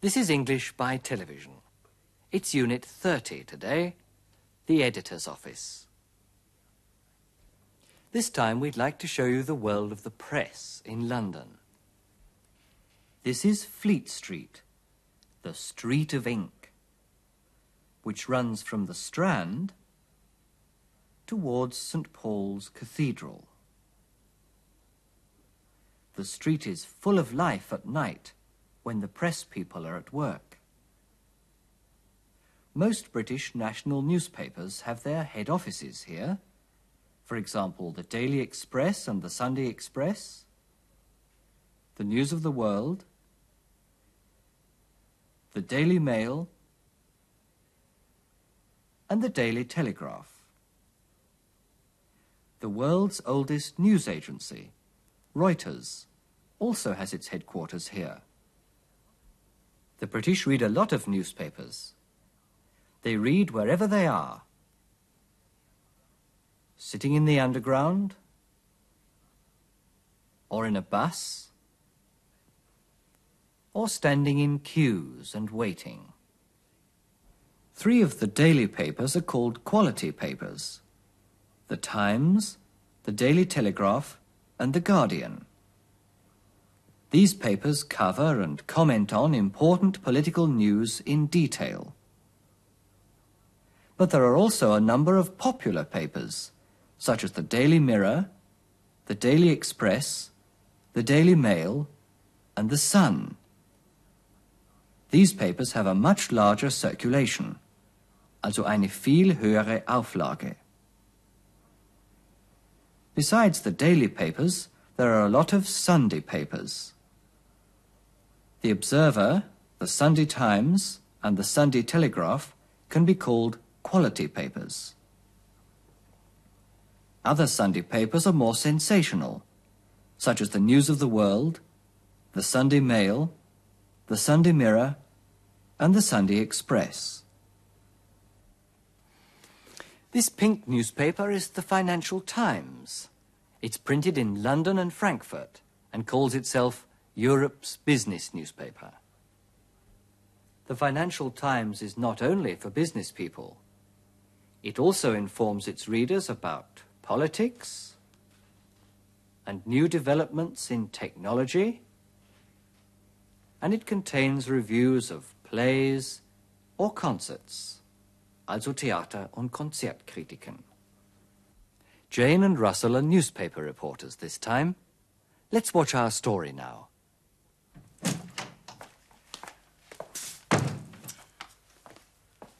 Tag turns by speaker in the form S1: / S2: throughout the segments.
S1: This is English by television. It's Unit 30 today, the editor's office. This time we'd like to show you the world of the press in London. This is Fleet Street, the street of ink, which runs from the Strand towards St. Paul's Cathedral. The street is full of life at night when the press people are at work. Most British national newspapers have their head offices here. For example, the Daily Express and the Sunday Express, the News of the World, the Daily Mail, and the Daily Telegraph. The world's oldest news agency, Reuters, also has its headquarters here. The British read a lot of newspapers. They read wherever they are. Sitting in the underground, or in a bus, or standing in queues and waiting. Three of the daily papers are called quality papers. The Times, the Daily Telegraph, and the Guardian. These papers cover and comment on important political news in detail. But there are also a number of popular papers, such as the Daily Mirror, the Daily Express, the Daily Mail, and the Sun. These papers have a much larger circulation, also eine viel höhere Auflage. Besides the daily papers, there are a lot of Sunday papers. The Observer, the Sunday Times, and the Sunday Telegraph can be called quality papers. Other Sunday papers are more sensational, such as the News of the World, the Sunday Mail, the Sunday Mirror, and the Sunday Express. This pink newspaper is the Financial Times. It's printed in London and Frankfurt and calls itself Europe's business newspaper. The Financial Times is not only for business people. It also informs its readers about politics and new developments in technology, and it contains reviews of plays or concerts, also Theater- und Konzertkritiken. Jane and Russell are newspaper reporters this time. Let's watch our story now.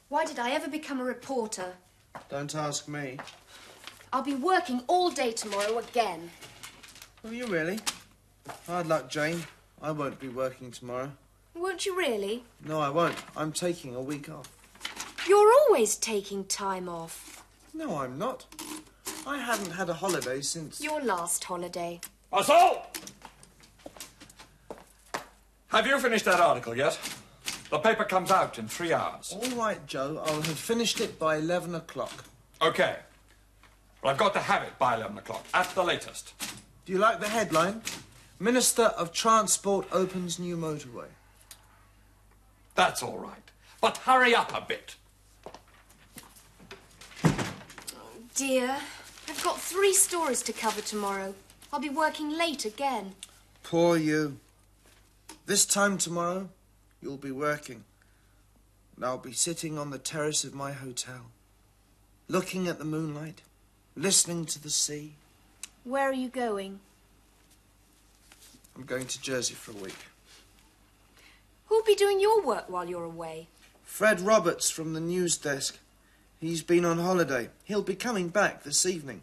S2: Why did I ever become a reporter?
S3: Don't ask me.
S2: I'll be working all day tomorrow again.
S3: Will you really? Hard luck, Jane. I won't be working tomorrow.
S2: Won't you really?
S3: No, I won't. I'm taking a week off.
S2: You're always taking time off.
S3: No, I'm not. I haven't had a holiday since.
S2: Your last holiday.
S4: Russell! Have you finished that article yet? The paper comes out in three hours.
S3: All right, Joe. I'll have finished it by 11 o'clock.
S4: Okay. Well, I've got to have it by 11 o'clock, at the latest.
S3: Do you like the headline? Minister of Transport opens new motorway.
S4: That's all right. But hurry up a bit.
S2: Dear, I've got three stories to cover tomorrow. I'll be working late again.
S3: Poor you. This time tomorrow, you'll be working. And I'll be sitting on the terrace of my hotel, looking at the moonlight, listening to the sea.
S2: Where are you going?
S3: I'm going to Jersey for a week.
S2: Who'll be doing your work while you're away?
S3: Fred Roberts from the news desk. He's been on holiday. He'll be coming back this evening.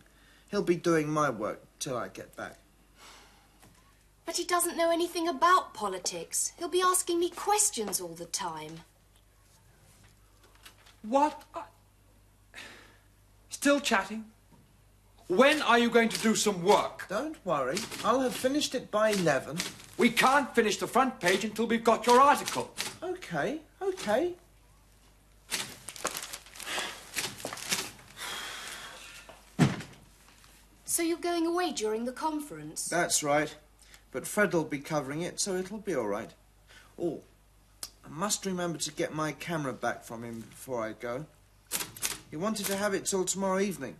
S3: He'll be doing my work till I get back.
S2: But he doesn't know anything about politics. He'll be asking me questions all the time.
S4: What? Still chatting? When are you going to do some work?
S3: Don't worry. I'll have finished it by 11.
S4: We can't finish the front page until we've got your article.
S3: Okay, okay.
S2: So you're going away during the conference?
S3: That's right. But Fred'll be covering it, so it'll be all right. Oh, I must remember to get my camera back from him before I go. He wanted to have it till tomorrow evening,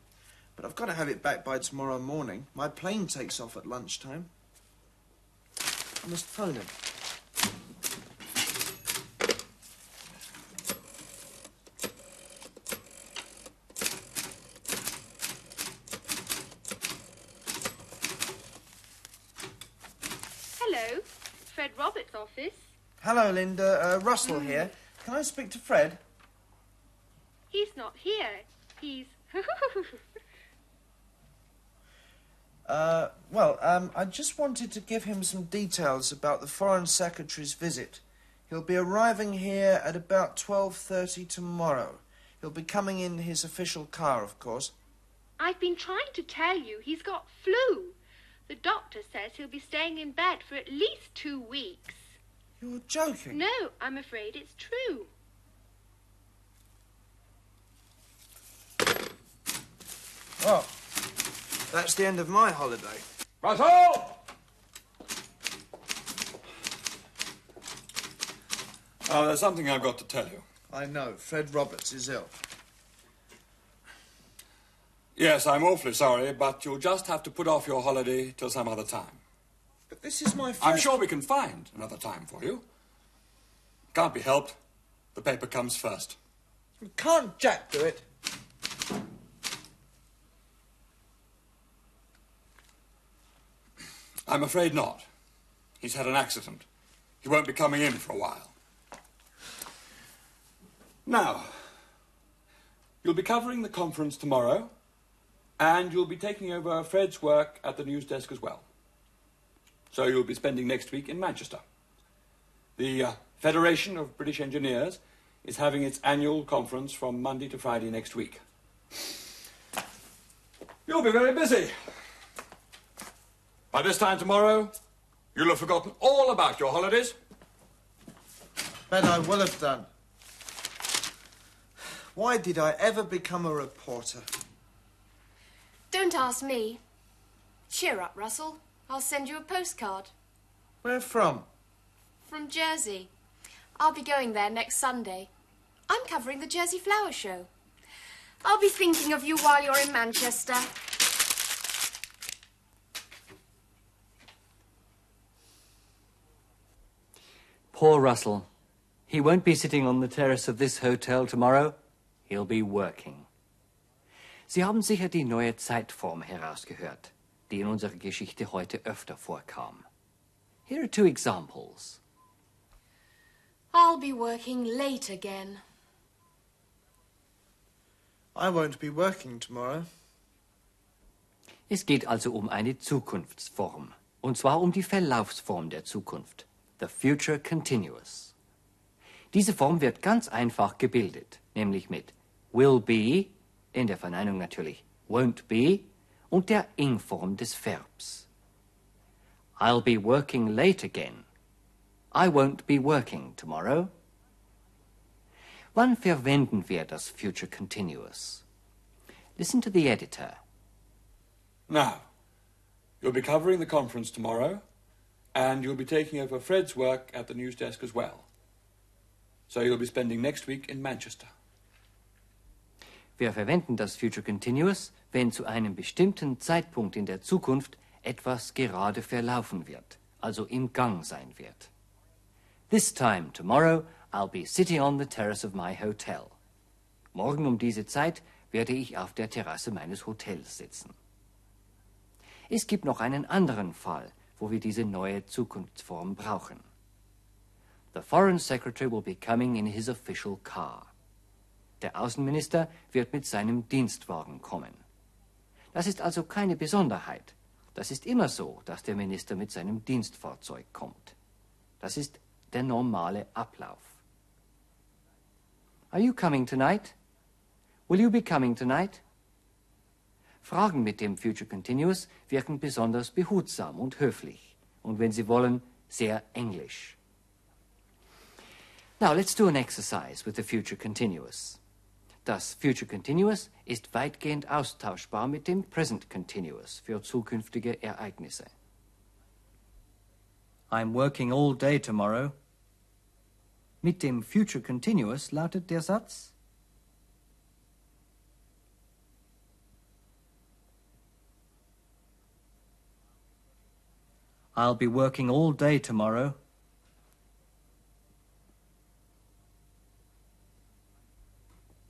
S3: but I've got to have it back by tomorrow morning. My plane takes off at lunchtime. I must phone him.
S5: Hello, Fred Roberts' office.
S3: Hello, Linda. Uh, Russell here. Can I speak to Fred?
S5: He's not here. He's.
S3: Uh, well, um, I just wanted to give him some details about the Foreign Secretary's visit. He'll be arriving here at about 12.30 tomorrow. He'll be coming in his official car, of course.
S5: I've been trying to tell you he's got flu. The doctor says he'll be staying in bed for at least two weeks.
S3: You're joking.
S5: No, I'm afraid it's true.
S3: Well, that's the end of my holiday.
S4: Russell! Oh, there's something I've got to tell you.
S3: I know. Fred Roberts is ill.
S4: Yes, I'm awfully sorry, but you'll just have to put off your holiday till some other time.
S3: But this is my 1st
S4: I'm sure we can find another time for you. Can't be helped. The paper comes first.
S3: Can't Jack do it?
S4: I'm afraid not. He's had an accident. He won't be coming in for a while. Now, you'll be covering the conference tomorrow, and you'll be taking over Fred's work at the news desk as well. So you'll be spending next week in Manchester. The uh, Federation of British Engineers is having its annual conference from Monday to Friday next week. You'll be very busy. By this time tomorrow, you'll have forgotten all about your holidays.
S3: Bet I will have done. Why did I ever become a reporter?
S2: Don't ask me. Cheer up, Russell. I'll send you a postcard.
S3: Where from?
S2: From Jersey. I'll be going there next Sunday. I'm covering the Jersey Flower Show. I'll be thinking of you while you're in Manchester.
S1: Poor Russell. He won't be sitting on the terrace of this hotel tomorrow. He'll be working. Sie haben sicher die neue Zeitform herausgehört, die in unserer Geschichte heute öfter vorkam. Here are two examples.
S2: I'll be working late again.
S3: I won't be working tomorrow.
S1: Es geht also um eine Zukunftsform. Und zwar um die Verlaufsform der Zukunft. The Future Continuous. Diese Form wird ganz einfach gebildet, nämlich mit will be, in der Verneinung natürlich won't be, und der Ing-Form des Verbs. I'll be working late again. I won't be working tomorrow. Wann verwenden wir das Future Continuous? Listen to the editor.
S4: Now, you'll be covering the conference tomorrow, and you'll be taking over Fred's work at the news desk as well. So you'll be spending next week in Manchester.
S1: Wir verwenden das Future Continuous, wenn zu einem bestimmten Zeitpunkt in der Zukunft etwas gerade verlaufen wird, also im Gang sein wird. This time tomorrow I'll be sitting on the terrace of my hotel. Morgen um diese Zeit werde ich auf der Terrasse meines Hotels sitzen. Es gibt noch einen anderen Fall, wo wir diese neue Zukunftsform brauchen. The Foreign Secretary will be coming in his official car. Der Außenminister wird mit seinem Dienstwagen kommen. Das ist also keine Besonderheit. Das ist immer so, dass der Minister mit seinem Dienstfahrzeug kommt. Das ist der normale Ablauf. Are you coming tonight? Will you be coming tonight? Fragen mit dem Future Continuous wirken besonders behutsam und höflich und wenn Sie wollen, sehr englisch. Now let's do an exercise with the Future Continuous. Das Future Continuous ist weitgehend austauschbar mit dem Present Continuous für zukünftige Ereignisse. I'm working all day tomorrow. Mit dem Future Continuous lautet der Satz I'll be working all day tomorrow.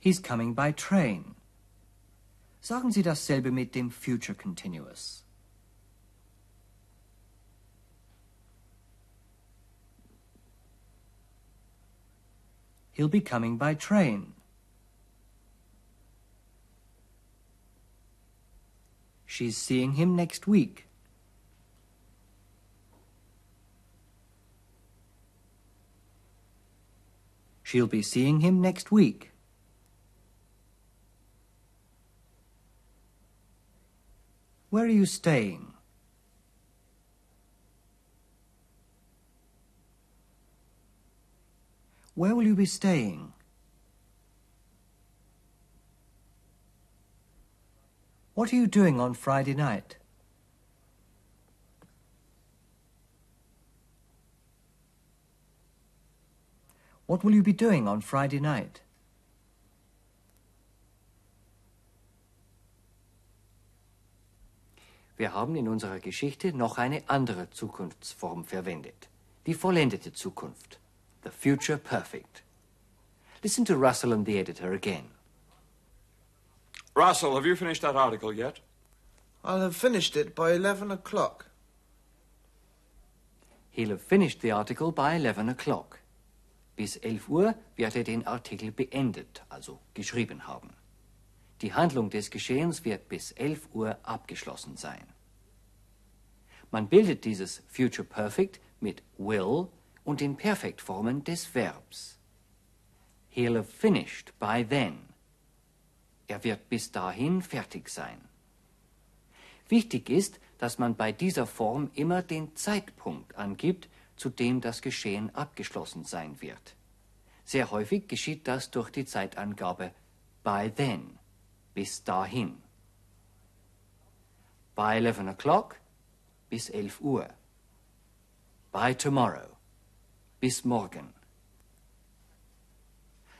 S1: He's coming by train. Sagen Sie dasselbe mit dem Future Continuous. He'll be coming by train. She's seeing him next week. She'll be seeing him next week. Where are you staying? Where will you be staying? What are you doing on Friday night? What will you be doing on Friday night? Wir haben in unserer Geschichte noch eine andere Zukunftsform verwendet. Die vollendete Zukunft. The future perfect. Listen to Russell and the editor again.
S4: Russell, have you finished that article yet?
S3: I'll have finished it by 11 o'clock.
S1: He'll have finished the article by 11 o'clock. Bis 11 Uhr wird er den Artikel beendet, also geschrieben haben. Die Handlung des Geschehens wird bis 11 Uhr abgeschlossen sein. Man bildet dieses Future Perfect mit will und den Perfektformen des Verbs. He'll have finished by then. Er wird bis dahin fertig sein. Wichtig ist, dass man bei dieser Form immer den Zeitpunkt angibt, zu dem das Geschehen abgeschlossen sein wird. Sehr häufig geschieht das durch die Zeitangabe by then, bis dahin. By 11 o'clock, bis 11 Uhr. By tomorrow, bis morgen.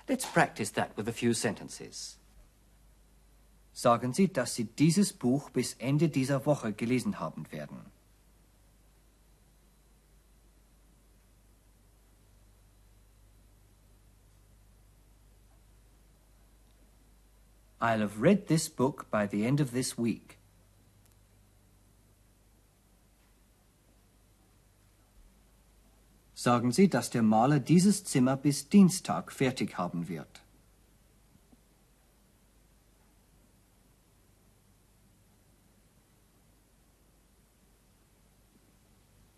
S1: Let's practice that with a few sentences. Sagen Sie, dass Sie dieses Buch bis Ende dieser Woche gelesen haben werden. I'll have read this book by the end of this week. Sagen Sie, dass der Maler dieses Zimmer bis Dienstag fertig haben wird.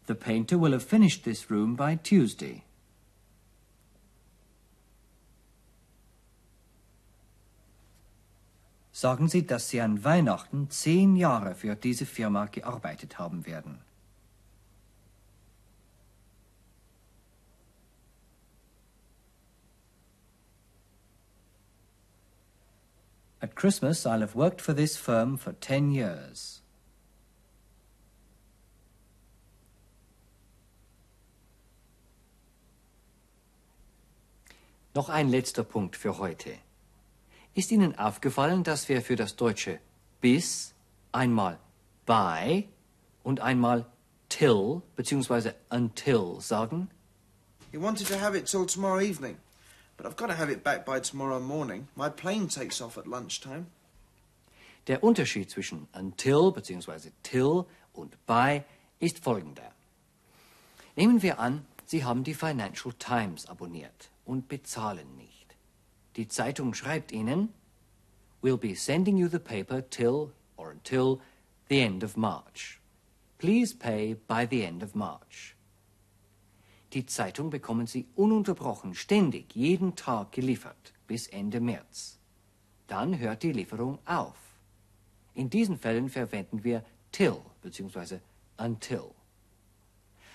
S1: The painter will have finished this room by Tuesday. Sagen Sie, dass Sie an Weihnachten zehn Jahre für diese Firma gearbeitet haben werden. At Christmas, I'll have worked for this firm for ten years. Noch ein letzter Punkt für heute. Ist Ihnen aufgefallen, dass wir für das deutsche bis einmal by und einmal till bzw. until sagen?
S3: He wanted to have it till tomorrow evening, but I've got to have it back by tomorrow morning. My plane takes off at lunchtime.
S1: Der Unterschied zwischen until bzw. till und by ist folgender. Nehmen wir an, Sie haben die Financial Times abonniert und bezahlen nicht. Die Zeitung schreibt Ihnen, We'll be sending you the paper till or until the end of March. Please pay by the end of March. Die Zeitung bekommen Sie ununterbrochen, ständig, jeden Tag geliefert, bis Ende März. Dann hört die Lieferung auf. In diesen Fällen verwenden wir till bzw. until.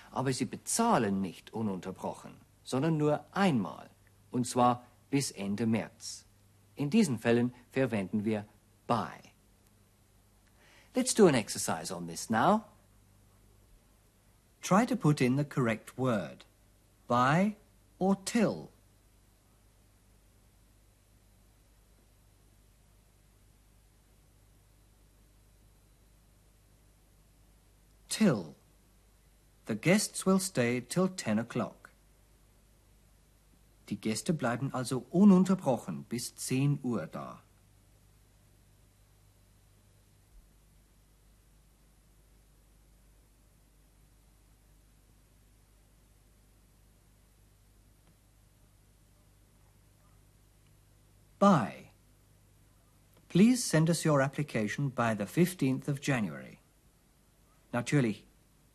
S1: Aber Sie bezahlen nicht ununterbrochen, sondern nur einmal, und zwar bis Ende März. In diesen Fällen verwenden wir by. Let's do an exercise on this now. Try to put in the correct word, by or till. Till. The guests will stay till 10 o'clock. Die Gäste bleiben also ununterbrochen bis 10 Uhr da. By. Please send us your application by the 15th of January. Natürlich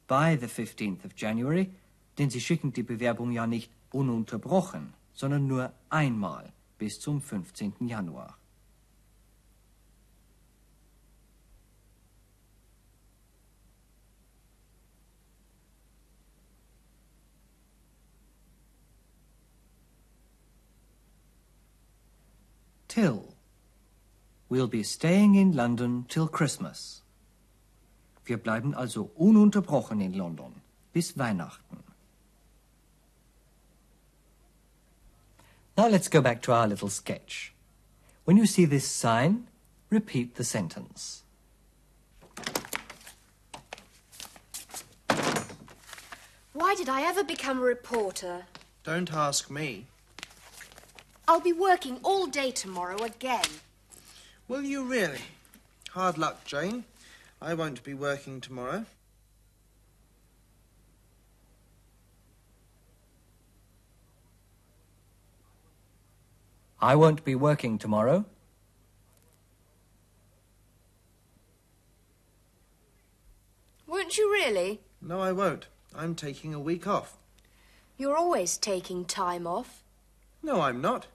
S1: by the 15th of January, denn Sie schicken die Bewerbung ja nicht ununterbrochen, sondern nur einmal bis zum 15. Januar. Till. We'll be staying in London till Christmas. Wir bleiben also ununterbrochen in London bis Weihnachten. Now let's go back to our little sketch. When you see this sign, repeat the sentence.
S2: Why did I ever become a reporter?
S3: Don't ask me.
S2: I'll be working all day tomorrow again.
S3: Will you really? Hard luck, Jane. I won't be working tomorrow.
S1: I won't be working tomorrow.
S2: Won't you really?
S3: No, I won't. I'm taking a week off.
S2: You're always taking time off.
S3: No, I'm not.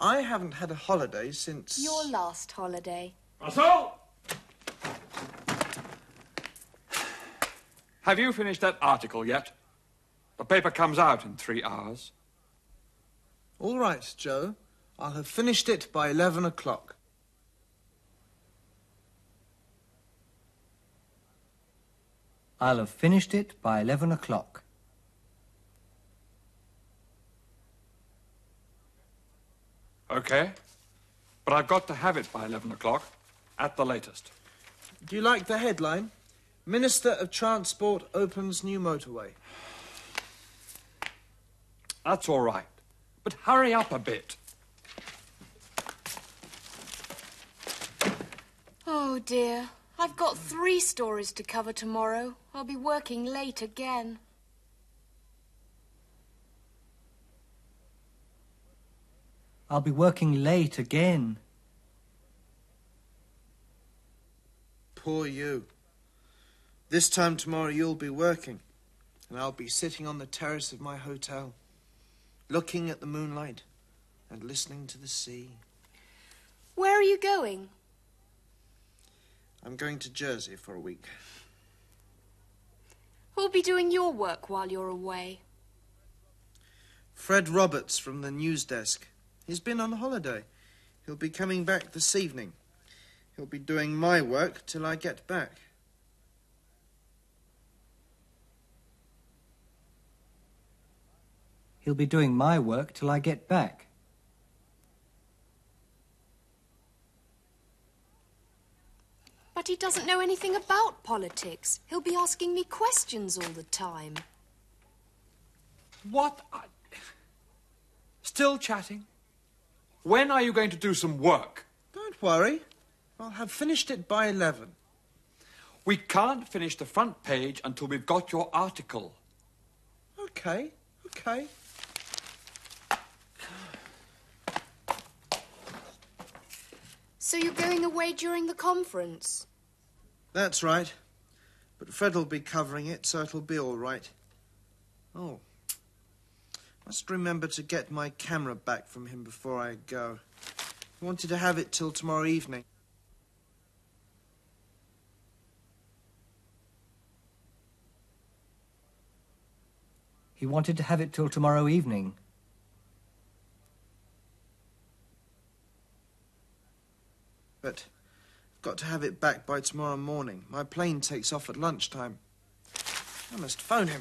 S3: I haven't had a holiday since.
S2: Your last holiday.
S4: Russell! Have you finished that article yet? The paper comes out in three hours.
S3: All right, Joe. I'll have finished it by 11 o'clock.
S1: I'll have finished it by 11 o'clock.
S4: Okay. But I've got to have it by 11 o'clock, at the latest.
S3: Do you like the headline? Minister of Transport opens new motorway.
S4: That's all right. But hurry up a bit.
S2: Oh dear. I've got three stories to cover tomorrow. I'll be working late again.
S1: I'll be working late again.
S3: Poor you. This time tomorrow you'll be working, and I'll be sitting on the terrace of my hotel, looking at the moonlight and listening to the sea.
S2: Where are you going?
S3: I'm going to Jersey for a week.
S2: Who'll be doing your work while you're away?
S3: Fred Roberts from the news desk. He's been on holiday. He'll be coming back this evening. He'll be doing my work till I get back.
S1: He'll be doing my work till I get back.
S2: But he doesn't know anything about politics. He'll be asking me questions all the time.
S4: What? I... Still chatting? When are you going to do some work?
S3: Don't worry. I'll have finished it by 11.
S4: We can't finish the front page until we've got your article.
S3: Okay, okay.
S2: So you're going away during the conference?
S3: That's right. But Fred'll be covering it, so it'll be all right. Oh. Must remember to get my camera back from him before I go. He wanted to have it till tomorrow evening.
S1: He wanted to have it till tomorrow evening.
S3: But got to have it back by tomorrow morning. My plane takes off at lunchtime. I must phone him.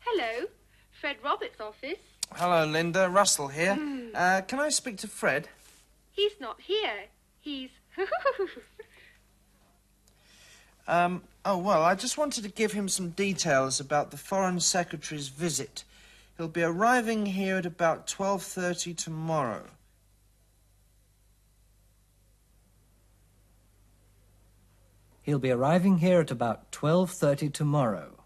S5: Hello. Fred Roberts' office.
S3: Hello, Linda. Russell here. Uh, can I speak to Fred?
S5: He's not here. He's.
S3: Um, oh, well, I just wanted to give him some details about the Foreign Secretary's visit. He'll be arriving here at about 12.30 tomorrow.
S1: He'll be arriving here at about 12.30 tomorrow.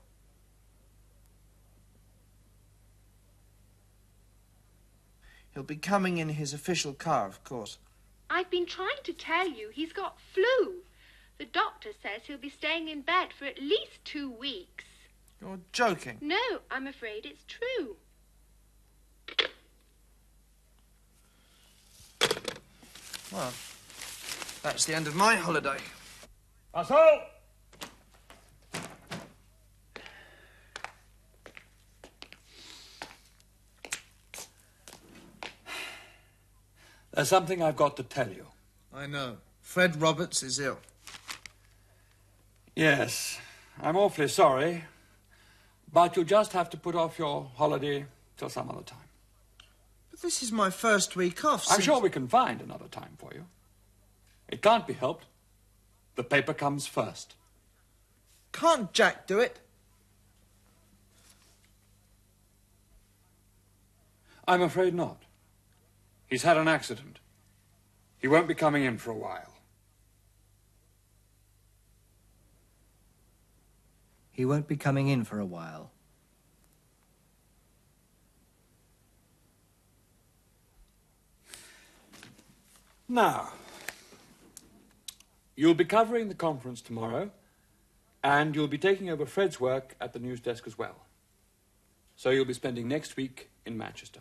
S3: He'll be coming in his official car, of course.
S5: I've been trying to tell you he's got flu. The doctor says he'll be staying in bed for at least two weeks.
S3: You're joking.
S5: No, I'm afraid it's true.
S3: Well, that's the end of my holiday.
S4: Russell! There's something I've got to tell you.
S3: I know. Fred Roberts is ill.
S4: Yes, I'm awfully sorry, but you'll just have to put off your holiday till some other time.
S3: But this is my first week off.
S4: I'm sure we can find another time for you. It can't be helped. The paper comes first.
S3: Can't Jack do it?
S4: I'm afraid not. He's had an accident. He won't be coming in for a while.
S1: He won't be coming in for a while.
S4: Now, you'll be covering the conference tomorrow, and you'll be taking over Fred's work at the news desk as well. So you'll be spending next week in Manchester.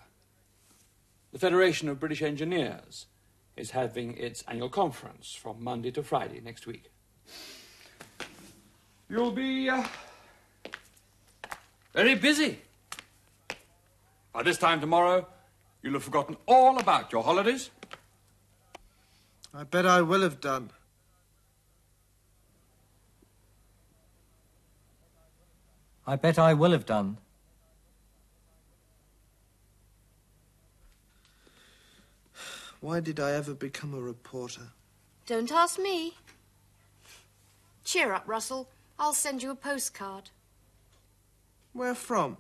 S4: The Federation of British Engineers is having its annual conference from Monday to Friday next week. You'll be uh, very busy. By this time tomorrow, you'll have forgotten all about your holidays.
S3: I bet I will have done.
S1: I bet I will have done.
S3: Why did I ever become a reporter?
S2: Don't ask me. Cheer up, Russell. I'll send you a postcard.
S3: Where from?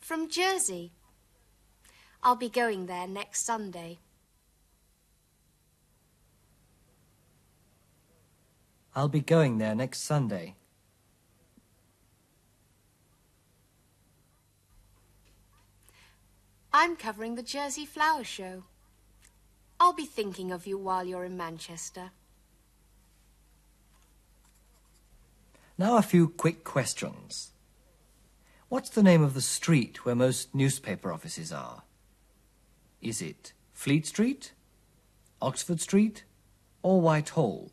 S2: From Jersey. I'll be going there next Sunday.
S1: I'll be going there next Sunday.
S2: I'm covering the Jersey Flower Show. I'll be thinking of you while you're in Manchester.
S1: Now a few quick questions. What's the name of the street where most newspaper offices are? Is it Fleet Street, Oxford Street, or Whitehall?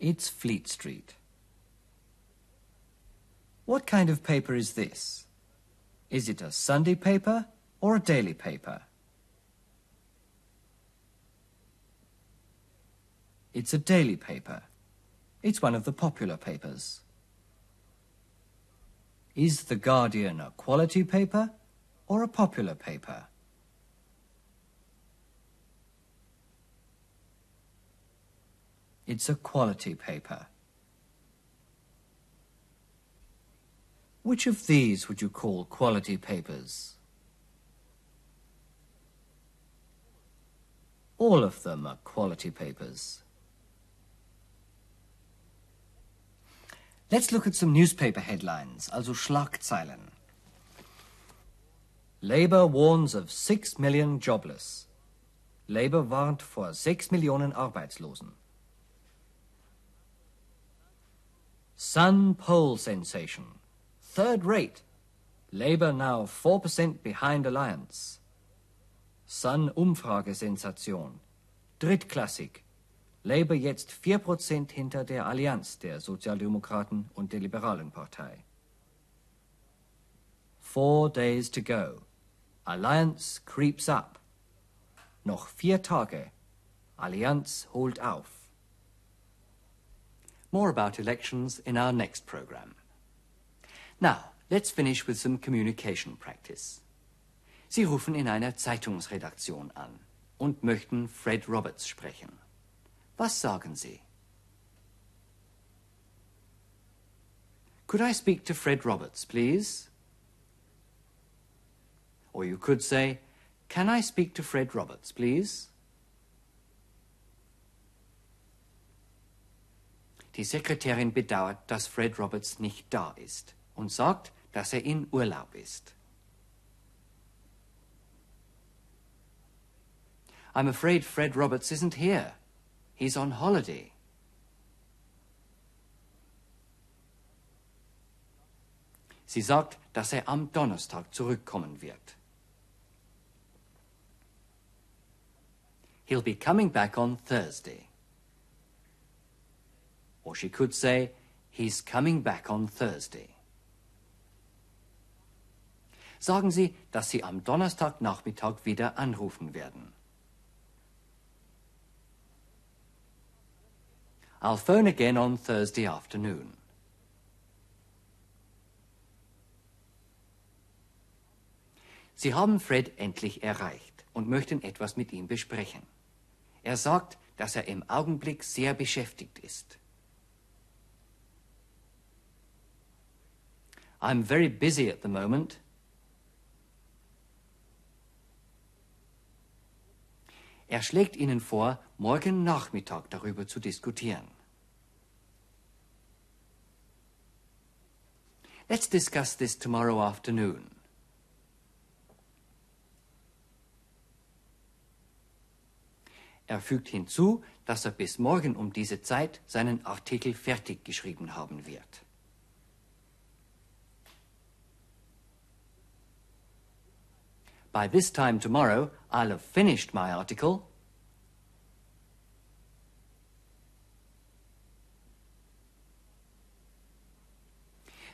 S1: It's Fleet Street. What kind of paper is this? Is it a Sunday paper or a daily paper? It's a daily paper. It's one of the popular papers. Is The Guardian a quality paper or a popular paper? It's a quality paper. Which of these would you call quality papers? All of them are quality papers. Let's look at some newspaper headlines, also Schlagzeilen. Labour warns of 6 million jobless. Labour warnt vor 6 Millionen Arbeitslosen. Sun poll sensation. Third rate. Labour now 4% behind Alliance. Sun Umfragesensation. Drittklassig. Labour jetzt 4% hinter der Allianz der Sozialdemokraten und der Liberalen Partei. Four days to go. Alliance creeps up. Noch vier Tage. Allianz holt auf. More about elections in our next program. Now, let's finish with some communication practice. Sie rufen in einer Zeitungsredaktion an und möchten Fred Roberts sprechen. Was sagen Sie? Could I speak to Fred Roberts, please? Or you could say, Can I speak to Fred Roberts, please? Die Sekretärin bedauert, dass Fred Roberts nicht da ist und sagt, dass er in Urlaub ist. I'm afraid Fred Roberts isn't here. He's on holiday. Sie sagt, dass er am Donnerstag zurückkommen wird. He'll be coming back on Thursday. Or she could say, he's coming back on Thursday. Sagen Sie, dass Sie am Donnerstagnachmittag wieder anrufen werden. I'll phone again on Thursday afternoon. Sie haben Fred endlich erreicht und möchten etwas mit ihm besprechen. Er sagt, dass er im Augenblick sehr beschäftigt ist. I'm very busy at the moment. Er schlägt Ihnen vor, morgen Nachmittag darüber zu diskutieren. Let's discuss this tomorrow afternoon. Er fügt hinzu, dass er bis morgen um diese Zeit seinen Artikel fertig geschrieben haben wird. By this time tomorrow, I'll have finished my article.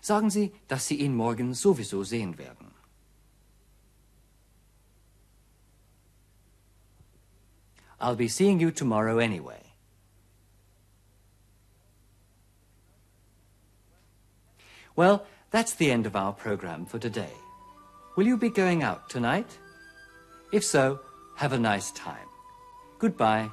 S1: Sagen Sie, dass Sie ihn morgen sowieso sehen werden. I'll be seeing you tomorrow anyway. Well, that's the end of our program for today. Will you be going out tonight? If so, have a nice time. Goodbye.